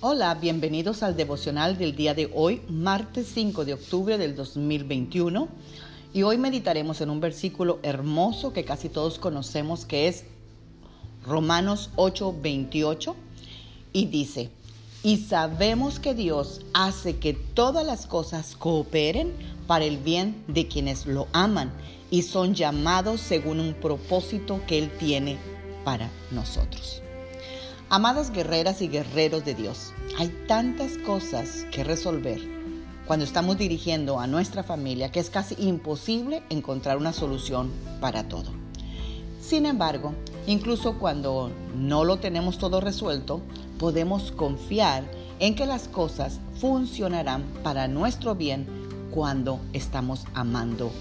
Hola, bienvenidos al devocional del día de hoy, martes 5 de octubre del 2021. Y hoy meditaremos en un versículo hermoso que casi todos conocemos, que es Romanos 8, 28. Y dice, y sabemos que Dios hace que todas las cosas cooperen para el bien de quienes lo aman y son llamados según un propósito que Él tiene para nosotros. Amadas guerreras y guerreros de Dios, hay tantas cosas que resolver cuando estamos dirigiendo a nuestra familia que es casi imposible encontrar una solución para todo. Sin embargo, incluso cuando no lo tenemos todo resuelto, podemos confiar en que las cosas funcionarán para nuestro bien cuando estamos amando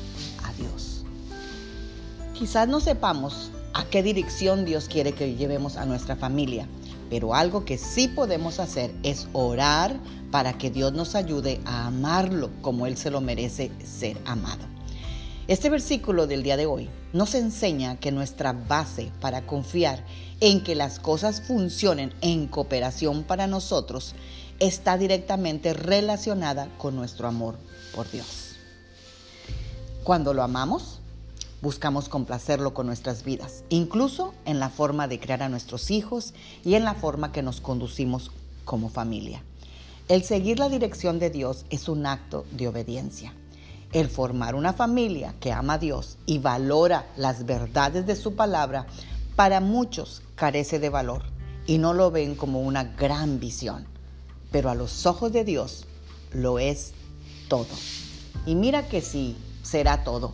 a Dios. Quizás no sepamos a qué dirección Dios quiere que llevemos a nuestra familia. Pero algo que sí podemos hacer es orar para que Dios nos ayude a amarlo como Él se lo merece ser amado. Este versículo del día de hoy nos enseña que nuestra base para confiar en que las cosas funcionen en cooperación para nosotros está directamente relacionada con nuestro amor por Dios. Cuando lo amamos, Buscamos complacerlo con nuestras vidas, incluso en la forma de crear a nuestros hijos y en la forma que nos conducimos como familia. El seguir la dirección de Dios es un acto de obediencia. El formar una familia que ama a Dios y valora las verdades de su palabra, para muchos carece de valor y no lo ven como una gran visión. Pero a los ojos de Dios lo es todo. Y mira que sí, será todo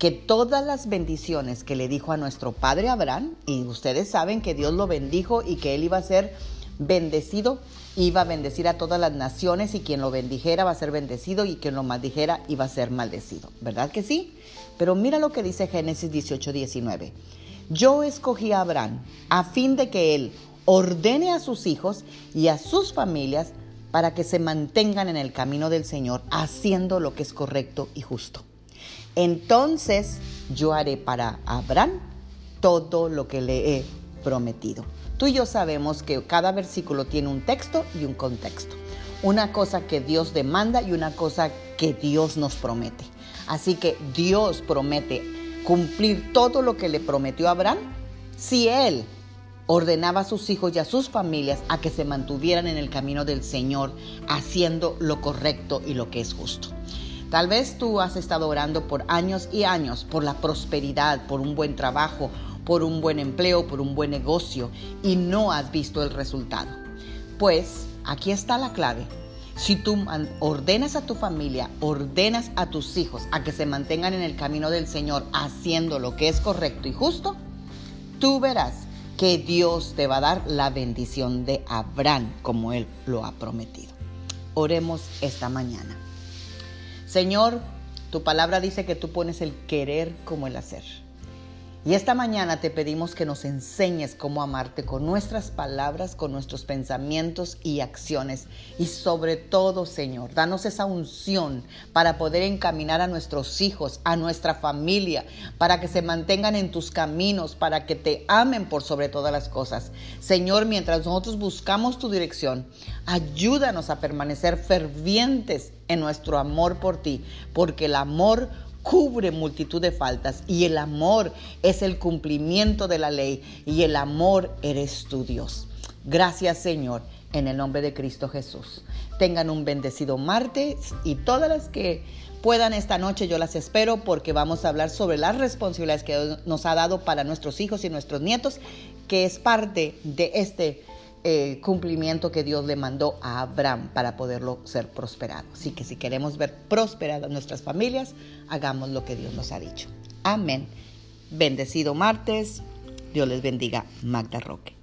que todas las bendiciones que le dijo a nuestro padre Abraham, y ustedes saben que Dios lo bendijo y que él iba a ser bendecido, iba a bendecir a todas las naciones y quien lo bendijera va a ser bendecido y quien lo maldijera iba a ser maldecido. ¿Verdad que sí? Pero mira lo que dice Génesis 18, 19. Yo escogí a Abraham a fin de que él ordene a sus hijos y a sus familias para que se mantengan en el camino del Señor, haciendo lo que es correcto y justo. Entonces yo haré para Abraham todo lo que le he prometido. Tú y yo sabemos que cada versículo tiene un texto y un contexto. Una cosa que Dios demanda y una cosa que Dios nos promete. Así que Dios promete cumplir todo lo que le prometió a Abraham si él ordenaba a sus hijos y a sus familias a que se mantuvieran en el camino del Señor, haciendo lo correcto y lo que es justo. Tal vez tú has estado orando por años y años por la prosperidad, por un buen trabajo, por un buen empleo, por un buen negocio y no has visto el resultado. Pues aquí está la clave. Si tú ordenas a tu familia, ordenas a tus hijos a que se mantengan en el camino del Señor haciendo lo que es correcto y justo, tú verás que Dios te va a dar la bendición de Abraham como Él lo ha prometido. Oremos esta mañana. Señor, tu palabra dice que tú pones el querer como el hacer. Y esta mañana te pedimos que nos enseñes cómo amarte con nuestras palabras, con nuestros pensamientos y acciones. Y sobre todo, Señor, danos esa unción para poder encaminar a nuestros hijos, a nuestra familia, para que se mantengan en tus caminos, para que te amen por sobre todas las cosas. Señor, mientras nosotros buscamos tu dirección, ayúdanos a permanecer fervientes en nuestro amor por ti, porque el amor cubre multitud de faltas y el amor es el cumplimiento de la ley y el amor eres tu Dios. Gracias Señor, en el nombre de Cristo Jesús. Tengan un bendecido martes y todas las que puedan esta noche yo las espero porque vamos a hablar sobre las responsabilidades que nos ha dado para nuestros hijos y nuestros nietos, que es parte de este eh, cumplimiento que Dios le mandó a Abraham para poderlo ser prosperado. Así que si queremos ver prosperadas nuestras familias, hagamos lo que Dios nos ha dicho. Amén. Bendecido martes. Dios les bendiga. Magda Roque.